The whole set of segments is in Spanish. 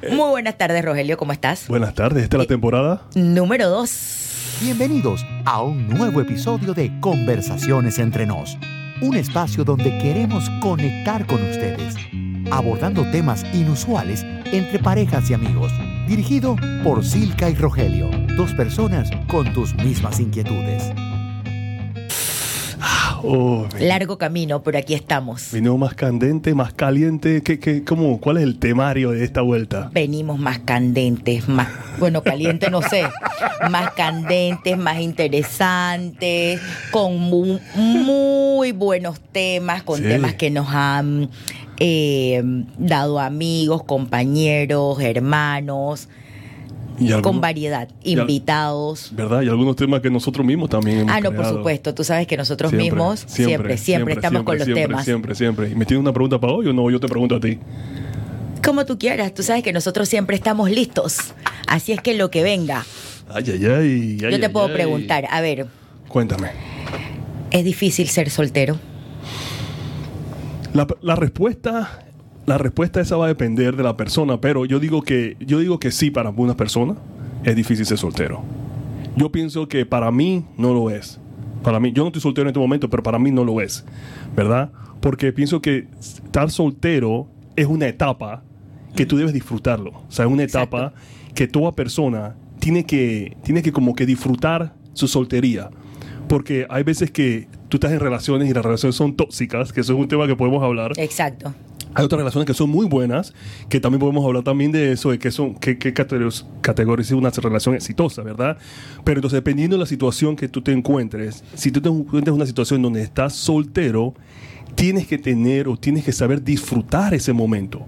Muy buenas tardes, Rogelio, ¿cómo estás? Buenas tardes, esta es la temporada número 2. Bienvenidos a un nuevo episodio de Conversaciones entre nos, un espacio donde queremos conectar con ustedes, abordando temas inusuales entre parejas y amigos, dirigido por Silka y Rogelio, dos personas con tus mismas inquietudes. Oh, Largo camino, pero aquí estamos. Vino más candente, más caliente. ¿Qué, qué, cómo, ¿Cuál es el temario de esta vuelta? Venimos más candentes, más, bueno, caliente no sé, más candentes, más interesantes, con mu- muy, buenos temas, con Sí. temas que nos han eh, dado amigos, compañeros, hermanos, Y con algunos- variedad, invitados. ¿Verdad? Y algunos temas que nosotros mismos también hemos Ah, no, por supuesto, tú sabes que nosotros Siempre, mismos siempre, siempre, estamos con los temas. Siempre, siempre. ¿Y me tienes una pregunta para hoy o no? Yo te pregunto a ti. Como tú quieras, tú sabes que nosotros siempre estamos listos. Así es que lo que venga, Ay, ay, ay. yo ay, te ay, puedo ay. preguntar, a ver, Cuéntame. ¿es difícil ser soltero? La, la respuesta, la respuesta esa va a depender de la persona, pero yo digo que, yo digo que sí para algunas personas es difícil ser soltero. Yo pienso que para mí no lo es. Para mí, yo no estoy soltero en este momento, pero para mí no lo es, ¿verdad? Porque pienso que estar soltero es una etapa que tú debes disfrutarlo. O sea, es una Exacto. etapa que toda persona tiene que, tiene que como que disfrutar su soltería. Porque hay veces que tú estás en relaciones y las relaciones son tóxicas, que eso es un tema que podemos hablar. Exacto. Hay otras relaciones que son muy buenas, que también podemos hablar también de eso, de que son, que categoriz- categoriza una relación exitosa, ¿verdad? Pero entonces, dependiendo de la situación que tú te encuentres, si tú te encuentras en una situación donde estás soltero, tienes que tener o tienes que saber disfrutar ese momento.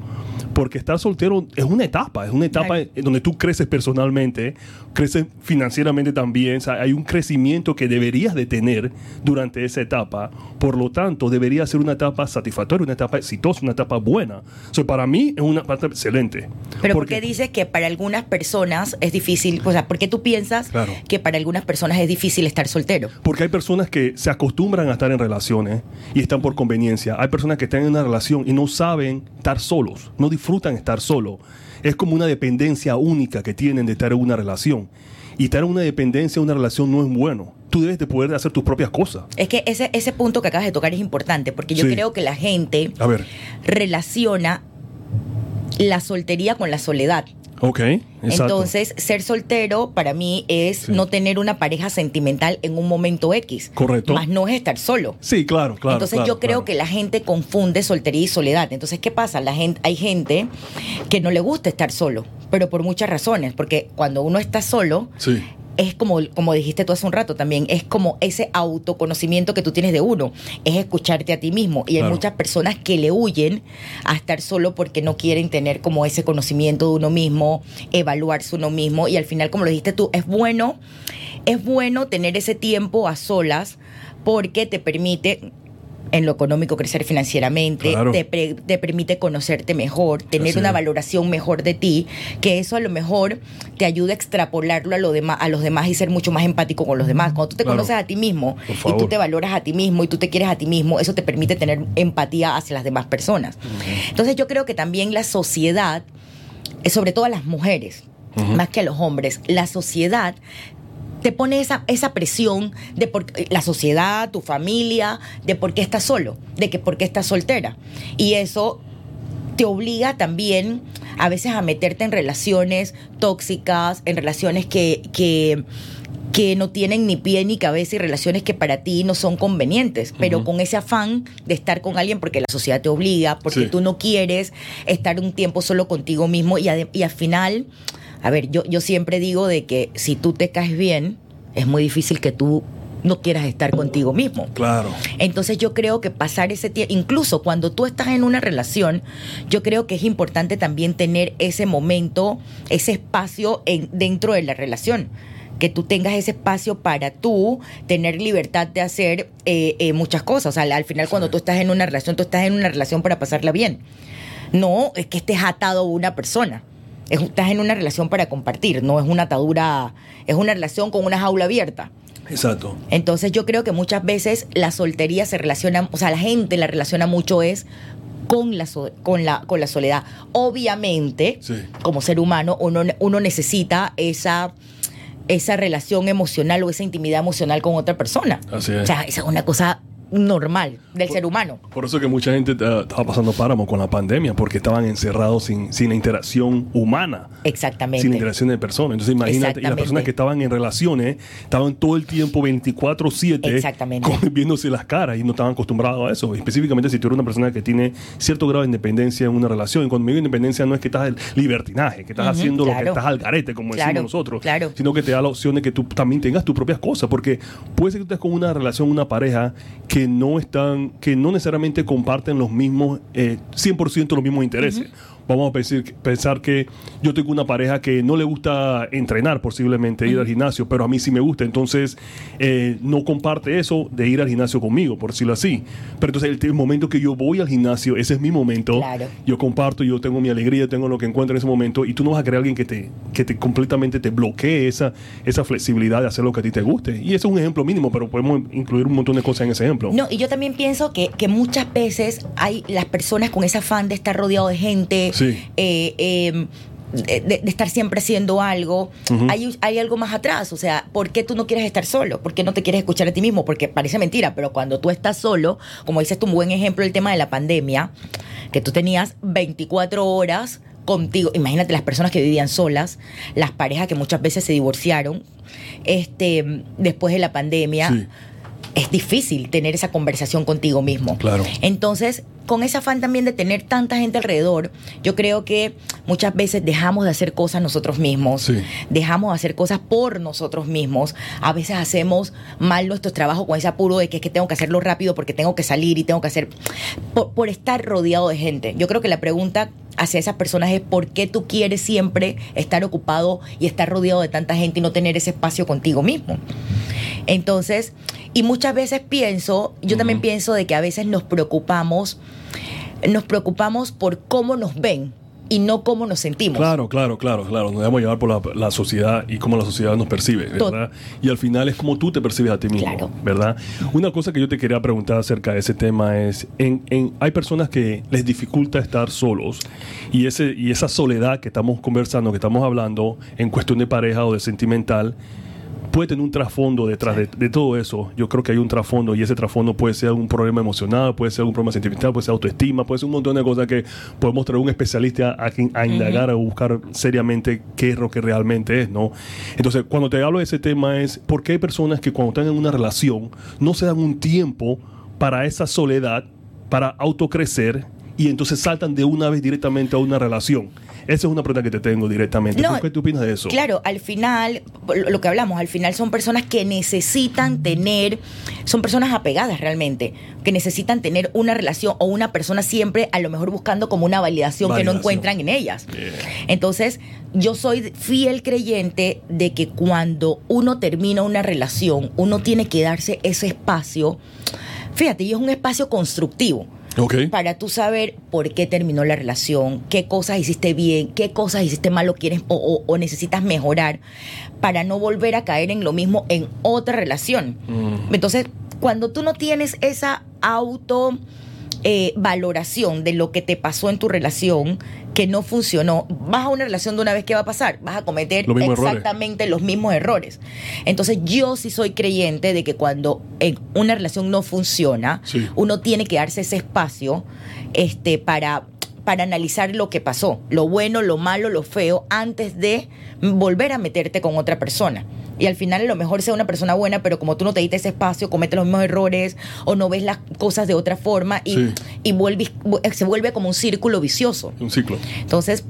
Porque estar soltero es una etapa, es una etapa en donde tú creces personalmente, creces financieramente también, o sea, hay un crecimiento que deberías de tener durante esa etapa, por lo tanto debería ser una etapa satisfactoria, una etapa exitosa, una etapa buena. O sea, para mí es una parte excelente. Pero ¿por Porque- qué dices que para algunas personas es difícil? O sea, ¿por qué tú piensas Claro. que para algunas personas es difícil estar soltero? Porque hay personas que se acostumbran a estar en relaciones y están por conveniencia. Hay personas que están en una relación y no saben estar solos, no disfrutan estar solos. Es como una dependencia única que tienen de estar en una relación. Y estar en una dependencia, en una relación no es bueno. Tú debes de poder hacer tus propias cosas. Es que ese, ese punto que acabas de tocar es importante, porque yo Sí. creo que la gente A ver, relaciona la soltería con la soledad. Ok, exacto. Entonces, ser soltero para mí es Sí. no tener una pareja sentimental en un momento X. Correcto. Más no es estar solo. Sí, claro, claro. Entonces claro, yo creo claro. que la gente confunde soltería y soledad. Entonces, ¿qué pasa? La gente, hay gente que no le gusta estar solo, pero por muchas razones. Porque cuando uno está solo, Sí. Es como, como dijiste tú hace un rato también, es como ese autoconocimiento que tú tienes de uno, es escucharte a ti mismo. Y hay muchas personas que le huyen a estar solo porque no quieren tener como ese conocimiento de uno mismo, evaluarse uno mismo. Y al final, como lo dijiste tú, es bueno, es bueno tener ese tiempo a solas porque te permite en lo económico crecer financieramente, Claro. te, pre- te permite conocerte mejor, tener Así una es. valoración mejor de ti, que eso a lo mejor te ayuda a extrapolarlo a, lo demás, a los demás y ser mucho más empático con los demás. Cuando tú te Claro. conoces a ti mismo y tú te valoras a ti mismo y tú te quieres a ti mismo, eso te permite tener empatía hacia las demás personas. Entonces yo creo que también la sociedad, eh, sobre todo a las mujeres, más que a los hombres, la sociedad te pone esa, esa presión de por, la sociedad, tu familia, de por qué estás solo, de que por qué estás soltera. Y eso te obliga también a veces a meterte en relaciones tóxicas, en relaciones que, que, que no tienen ni pie ni cabeza y relaciones que para ti no son convenientes, pero con ese afán de estar con alguien porque la sociedad te obliga, porque Sí. tú no quieres estar un tiempo solo contigo mismo y, y al final, a ver, yo, yo siempre digo de que si tú te caes bien, es muy difícil que tú no quieras estar contigo mismo. Claro. Entonces yo creo que pasar ese tiempo, incluso cuando tú estás en una relación, yo creo que es importante también tener ese momento, ese espacio en, dentro de la relación. Que tú tengas ese espacio para tú tener libertad de hacer eh, eh, muchas cosas. O sea, al- al final cuando tú estás en una relación, tú estás en una relación para pasarla bien. No es que estés atado a una persona. Es- estás en una relación para compartir, no es una atadura, es una relación con una jaula abierta. Exacto. Entonces yo creo que muchas veces la soltería se relaciona, o sea, la gente la relaciona mucho es con la, con la, con la soledad. Obviamente, Sí. como ser humano, uno, uno necesita esa, esa relación emocional o esa intimidad emocional con otra persona. Así es. O sea, esa es una cosa normal del ser humano. Por eso que mucha gente eh, estaba pasando páramo con la pandemia, porque estaban encerrados sin, sin la interacción humana. Exactamente. Sin interacción de personas. Entonces, imagínate, y las personas que estaban en relaciones estaban todo el tiempo 24-7 Exactamente. con- viéndose las caras y no estaban acostumbrados a eso. Específicamente, si tú eres una persona que tiene cierto grado de independencia en una relación, y cuando me digo independencia no es que estás en libertinaje, que estás haciendo lo que estás al garete, como Claro, decimos nosotros, claro. sino que te da la opción de que tú también tengas tus propias cosas, porque puede ser que tú estés con una relación, una pareja que no están, que no necesariamente comparten los mismos, eh, 100% los mismos intereses. Vamos a pensar, pensar que yo tengo una pareja que no le gusta entrenar, posiblemente ir al gimnasio, pero a mí sí me gusta, entonces eh, no comparte eso de ir al gimnasio conmigo, por decirlo así. Pero entonces el, el momento que yo voy al gimnasio, ese es mi momento, Claro. yo comparto, yo tengo mi alegría, tengo lo que encuentro en ese momento y tú no vas a querer a alguien que te, que te completamente te bloquee esa, esa flexibilidad de hacer lo que a ti te guste. Y eso es un ejemplo mínimo, pero podemos incluir un montón de cosas en ese ejemplo. No, y yo también pienso que, que muchas veces hay las personas con ese afán de estar rodeado de gente, Sí. eh, eh, de, estar siempre haciendo algo, hay, hay algo más atrás. O sea, ¿por qué tú no quieres estar solo? ¿Por qué no te quieres escuchar a ti mismo? Porque parece mentira, pero cuando tú estás solo, como dices tú, un buen ejemplo el tema de la pandemia, que tú tenías 24 horas contigo. Imagínate las personas que vivían solas, las parejas que muchas veces se divorciaron este, después de la pandemia Sí. es difícil tener esa conversación contigo mismo. Claro. Entonces, con ese afán también de tener tanta gente alrededor, yo creo que muchas veces dejamos de hacer cosas nosotros mismos, Sí. dejamos de hacer cosas por nosotros mismos, a veces hacemos mal nuestro trabajo con ese apuro de que es que tengo que hacerlo rápido porque tengo que salir y tengo que hacer, por, por estar rodeado de gente. Yo creo que la pregunta hacia esas personas es por qué tú quieres siempre estar ocupado y estar rodeado de tanta gente y no tener ese espacio contigo mismo. Entonces, y muchas veces pienso, yo también pienso de que a veces nos preocupamos, nos preocupamos por cómo nos ven y no cómo nos sentimos. Claro, claro, claro, claro. Nos debemos llevar por la, la sociedad y cómo la sociedad nos percibe, ¿verdad? Y al final es como tú te percibes a ti mismo, Claro. ¿verdad? Una cosa que yo te quería preguntar acerca de ese tema es, en, en- hay personas que les dificulta estar solos y, ese, y esa soledad que estamos conversando, que estamos hablando en cuestión de pareja o de sentimental, puede tener un trasfondo detrás de, de todo eso. Yo creo que hay un trasfondo y ese trasfondo puede ser un problema emocional, puede ser un problema sentimental, puede ser autoestima, puede ser un montón de cosas que podemos traer un especialista a, quien- a indagar o buscar seriamente qué es lo que realmente es, ¿no? Entonces, cuando te hablo de ese tema es por qué hay personas que cuando están en una relación no se dan un tiempo para esa soledad, para autocrecer y entonces saltan de una vez directamente a una relación. Esa es una pregunta que te tengo directamente. No, ¿Por qué tú opinas de eso? Claro, al final, lo que hablamos, al final son personas que necesitan tener, son personas apegadas realmente, que necesitan tener una relación o una persona siempre a lo mejor buscando como una validación, que no encuentran en ellas. Entonces, yo soy fiel creyente de que cuando uno termina una relación, uno tiene que darse ese espacio, fíjate, y es un espacio constructivo Para tú saber por qué terminó la relación, qué cosas hiciste bien, qué cosas hiciste mal o quieres o, o- o necesitas mejorar para no volver a caer en lo mismo en otra relación. Mm. Entonces, cuando tú no tienes esa auto eh, valoración de lo que te pasó en tu relación que no funcionó, vas a una relación de una vez, ¿qué va a pasar? Vas a cometer errores. exactamente los mismos errores. Entonces yo sí soy creyente de que cuando en una relación no funciona, Sí. uno tiene que darse ese espacio este, para, para analizar lo que pasó, lo bueno, lo malo, lo feo, antes de volver a meterte con otra persona. Y al final a lo mejor sea una persona buena, pero como tú no te diste ese espacio, comete los mismos errores o no ves las cosas de otra forma y, Sí. y vuelve- se vuelve como un círculo vicioso. Un ciclo. Entonces,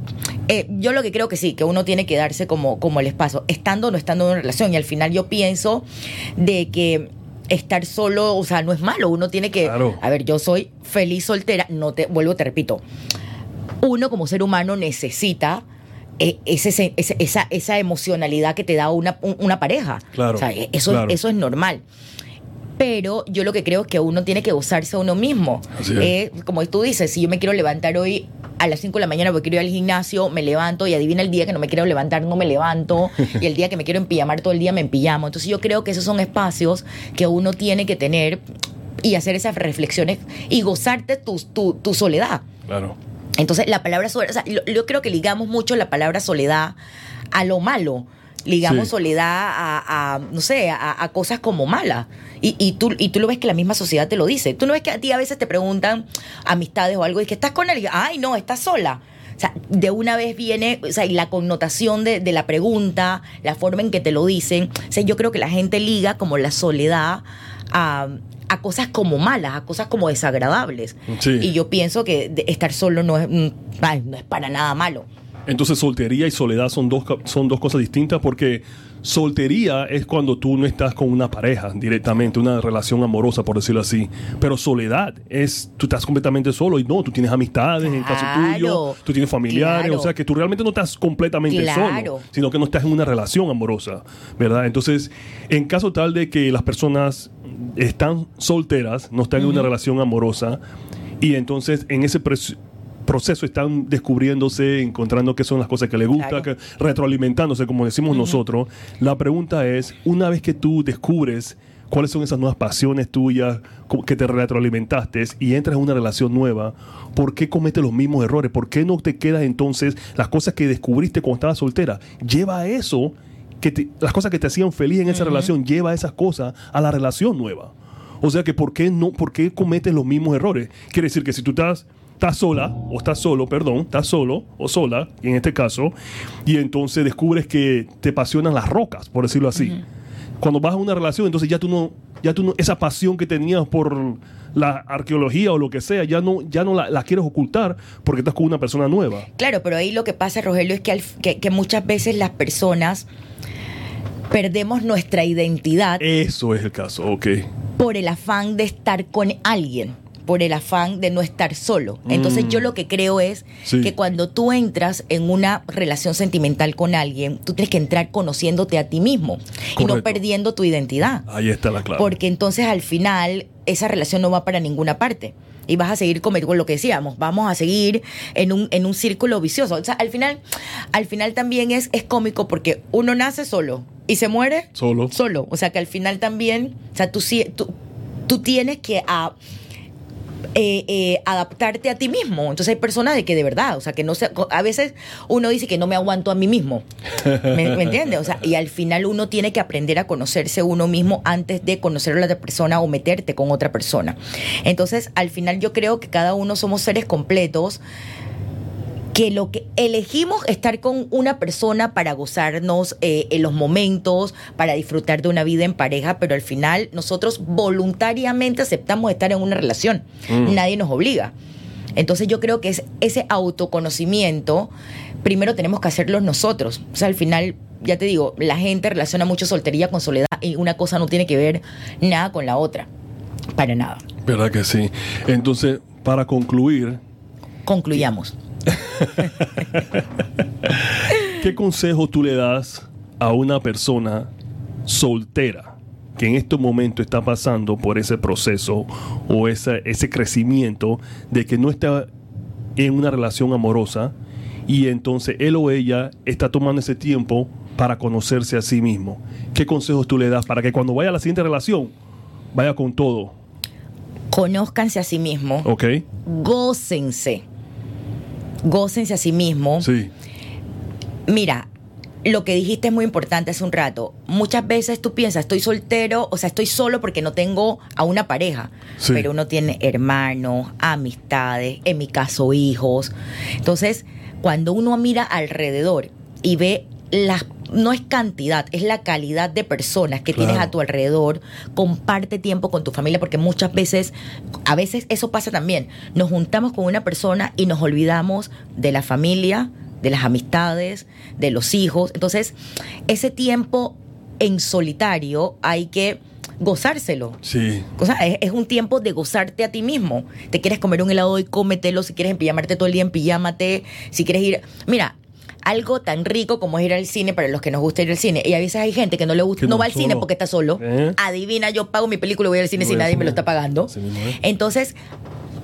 eh, yo lo que creo que sí, que uno tiene que darse como, como el espacio, estando o no estando en una relación. Y al final yo pienso de que estar solo, o sea, no es malo. Uno tiene que. Claro. A ver, yo soy feliz soltera. No te, vuelvo, te repito. Uno como ser humano necesita. Ese, ese- esa, esa emocionalidad que te da una, un- una pareja. Claro, O sea, eh, eso, claro. eso es normal. Pero yo lo que creo es que uno tiene que gozarse a uno mismo. Así es. Eh, como tú dices, si yo me quiero levantar hoy a las 5 de la mañana porque quiero ir al gimnasio, me levanto y adivina el día que no me quiero levantar, no me levanto. y el día que me quiero empillamar todo el día, me empillamo. Entonces yo creo que esos son espacios que uno tiene que tener y hacer esas reflexiones y gozarte tu, tu, tu soledad. Claro. Entonces, la palabra soledad, o sea, yo, yo creo que ligamos mucho la palabra soledad a lo malo. Ligamos Sí. soledad a, a, no sé, a, a cosas como malas. Y, y, tú, y tú lo ves que la misma sociedad te lo dice. Tú no ves que a ti a veces te preguntan amistades o algo y que estás con alguien. Ay, no, estás sola. O sea, de una vez viene, o sea, y la connotación de, de la pregunta, la forma en que te lo dicen. O sea, yo creo que la gente liga como la soledad a, a cosas como malas, a cosas como desagradables. Sí. Y yo pienso que de- estar solo no es, mm, no es para nada malo. Entonces soltería y soledad son dos, son dos cosas distintas porque soltería es cuando tú no estás con una pareja directamente, una relación amorosa por decirlo así. Pero soledad es tú estás completamente solo y no, tú tienes amistades en el caso tuyo, tú tienes familiares, claro. o sea que tú realmente no estás completamente Claro. solo, sino que no estás en una relación amorosa, ¿verdad? Entonces, en caso tal de que las personas están solteras, no están en una relación amorosa y entonces en ese proceso están descubriéndose, encontrando qué son las cosas que les gusta, Claro. que- retroalimentándose, como decimos nosotros. La pregunta es, una vez que tú descubres cuáles son esas nuevas pasiones tuyas que te retroalimentaste y entras en una relación nueva, ¿por qué cometes los mismos errores? ¿Por qué no te quedas entonces las cosas que descubriste cuando estabas soltera? Lleva a eso, que te- las cosas que te hacían feliz en esa relación, lleva esas cosas a la relación nueva. O sea que ¿por qué no, por qué cometes los mismos errores? Quiere decir que si tú estás, estás sola, o estás solo, perdón, estás solo o sola, en este caso, y entonces descubres que te apasionan las rocas, por decirlo así. Cuando vas a una relación, entonces ya tú no, ya tú no, esa pasión que tenías por la arqueología o lo que sea, ya no, ya no la, la quieres ocultar porque estás con una persona nueva. Claro, pero ahí lo que pasa, Rogelio, es que, al- que, que muchas veces las personas perdemos nuestra identidad Eso es el caso, ok. por el afán de estar con alguien, por el afán de no estar solo. Entonces Mm. yo lo que creo es Sí. que cuando tú entras en una relación sentimental con alguien, tú tienes que entrar conociéndote a ti mismo y no perdiendo tu identidad. Ahí está la clave. Porque entonces al final esa relación no va para ninguna parte. Y vas a seguir con lo que decíamos, vamos a seguir en un, en un círculo vicioso. O sea, al final, al final también es, es cómico porque uno nace solo y se muere Solo. solo. O sea que al final también, o sea, tú, tú, tú tienes que a- eh, eh, adaptarte a ti mismo. Entonces hay personas de que de verdad, o sea, que no se, a veces uno dice que no me aguanto a mí mismo. ¿Me, me entiendes? O sea, y al final uno tiene que aprender a conocerse uno mismo antes de conocer a la otra persona o meterte con otra persona. Entonces, al final yo creo que cada uno somos seres completos que lo que elegimos estar con una persona para gozarnos eh, en los momentos, para disfrutar de una vida en pareja, pero al final nosotros voluntariamente aceptamos estar en una relación. Mm. Nadie nos obliga. Entonces yo creo que es ese autoconocimiento, primero tenemos que hacerlo nosotros. O sea, al final, ya te digo, la gente relaciona mucho soltería con soledad y una cosa no tiene que ver nada con la otra. Para nada. ¿Verdad que sí? Entonces, para concluir, Concluyamos. ¿Qué consejo tú le das a una persona soltera que en este momento está pasando por ese proceso o ese, ese crecimiento de que no está en una relación amorosa y entonces él o ella está tomando ese tiempo para conocerse a sí mismo? ¿Qué consejos tú le das para que cuando vaya a la siguiente relación vaya con todo? Conózcanse a sí mismos. ¿Ok? gócense. Gócense a sí mismo. Sí. Mira, lo que dijiste es muy importante hace un rato. Muchas veces tú piensas, estoy soltero, o sea, estoy solo porque no tengo a una pareja. Sí. Pero uno tiene hermanos, amistades, en mi caso hijos. Entonces, cuando uno mira alrededor y ve las no es cantidad, es la calidad de personas que tienes a tu alrededor, comparte tiempo con tu familia, porque muchas veces, a veces eso pasa también, nos juntamos con una persona y nos olvidamos de la familia, de las amistades, de los hijos. Entonces, ese tiempo en solitario hay que gozárselo. Sí. O sea, es, es un tiempo de gozarte a ti mismo. Te quieres comer un helado hoy, cómetelo. Si quieres empillamarte todo el día, empillámate. Si quieres ir. Mira, algo tan rico como es ir al cine para los que nos gusta ir al cine. Y a veces hay gente que no le gusta, no va al cine porque está solo. ¿Eh? Adivina, yo pago mi película y voy al cine si nadie me lo está pagando. Entonces,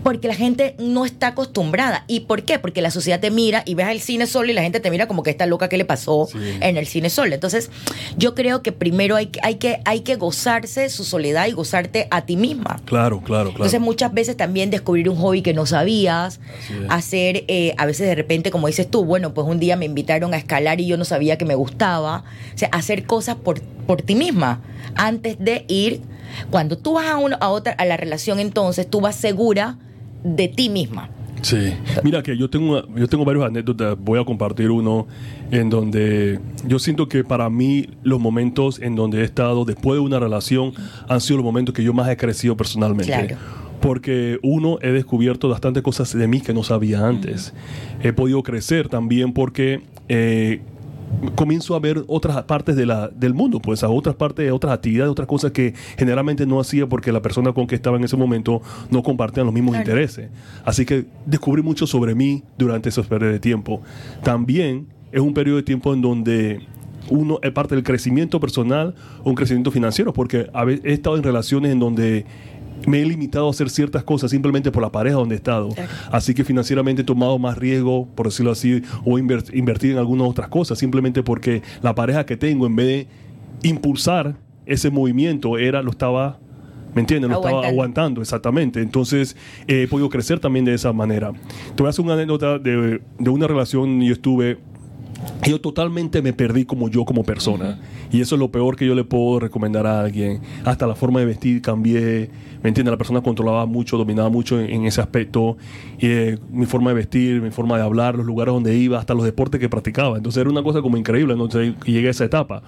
Porque la gente no está acostumbrada. ¿Y por qué? Porque la sociedad te mira y ves el cine solo y la gente te mira como que está loca que le pasó Sí. en el cine solo. Entonces, yo creo que primero hay, que- hay, que, hay que gozarse su soledad y gozarte a ti misma. Claro, claro, claro. Entonces muchas veces también descubrir un hobby que no sabías, hacer, eh, a veces de repente, como dices tú, bueno, pues un día me invitaron a escalar y yo no sabía que me gustaba. O sea, hacer cosas por, por ti misma antes de ir. Cuando tú vas a, uno, a otra, a la relación entonces, tú vas segura de ti misma. Sí. Mira que yo tengo, yo tengo varias anécdotas. Voy a compartir uno en donde yo siento que para mí los momentos en donde he estado después de una relación han sido los momentos que yo más he crecido personalmente. Claro. Porque uno, he descubierto bastantes cosas de mí que no sabía antes. He podido crecer también porque eh, comienzo a ver otras partes de la, del mundo, pues a otras partes, otras actividades, otras cosas que generalmente no hacía porque la persona con que estaba en ese momento no compartían los mismos Claro. intereses. Así que descubrí mucho sobre mí durante esos periodos de tiempo. También es un periodo de tiempo en donde uno es parte del crecimiento personal o un crecimiento financiero, porque he estado en relaciones en donde me he limitado a hacer ciertas cosas simplemente por la pareja donde he estado. Así que financieramente he tomado más riesgo, por decirlo así, o inver- invertir en algunas otras cosas, simplemente porque la pareja que tengo, en vez de impulsar ese movimiento, era lo estaba, ¿me entiendes? Lo estaba Aguantando. aguantando, exactamente. Entonces eh, he podido crecer también de esa manera. Te voy a hacer una anécdota de, de una relación, yo estuve yo totalmente me perdí como yo como persona. Y eso es lo peor que yo le puedo recomendar a alguien. Hasta la forma de vestir cambié. ¿Me entiendes? La persona controlaba mucho, dominaba mucho en, en ese aspecto. Y, eh, mi forma de vestir, mi forma de hablar, los lugares donde iba, hasta los deportes que practicaba. Entonces era una cosa como increíble. Entonces llegué a esa etapa.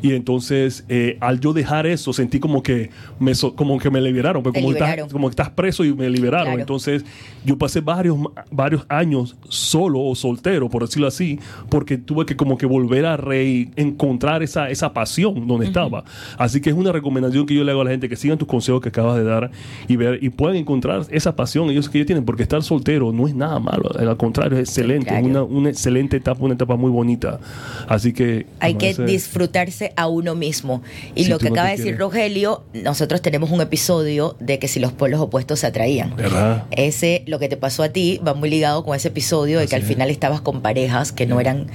Y entonces, eh, al yo dejar eso, sentí como que me, so- como que me liberaron. Pues como, liberaron. Estás, como que estás preso y me liberaron. Claro. Entonces, yo pasé varios, varios años solo o soltero, por decirlo así, porque tuve que como que volver a reencontrar esa, esa pasión donde estaba. Así que es una recomendación que yo le hago a la gente que sigan tus consejos que acabas de dar y ver y puedan encontrar esa pasión ellos que ellos tienen, porque estar soltero no es nada malo, al contrario, es excelente, es una, una excelente etapa, una etapa muy bonita. Así que Hay que ese- disfrutarse a uno mismo. Y Si lo que acaba de decir quieres. Rogelio, nosotros tenemos un episodio de que si los pueblos opuestos se atraían. ¿Verdad? Ese, lo que te pasó a ti, va muy ligado con ese episodio de que al es. final estabas con parejas que no eran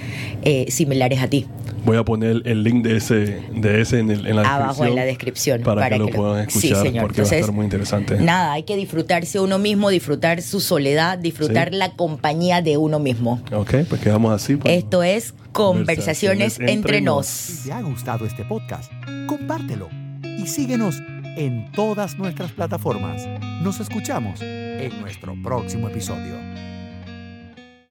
eh, similares a ti. Voy a poner el link de ese, de ese en, el- en la Abajo en la descripción descripción. para, que, lo puedan Sí, escuchar señor. porque va a Entonces, estar muy interesante. Nada, hay que disfrutarse a uno mismo, disfrutar su soledad, disfrutar Sí. la compañía de uno mismo. Ok, pues quedamos así. pues. Esto es Conversaciones, Conversaciones entre entre nos. Si te ha gustado este podcast, compártelo y síguenos en todas nuestras plataformas. Nos escuchamos en nuestro próximo episodio.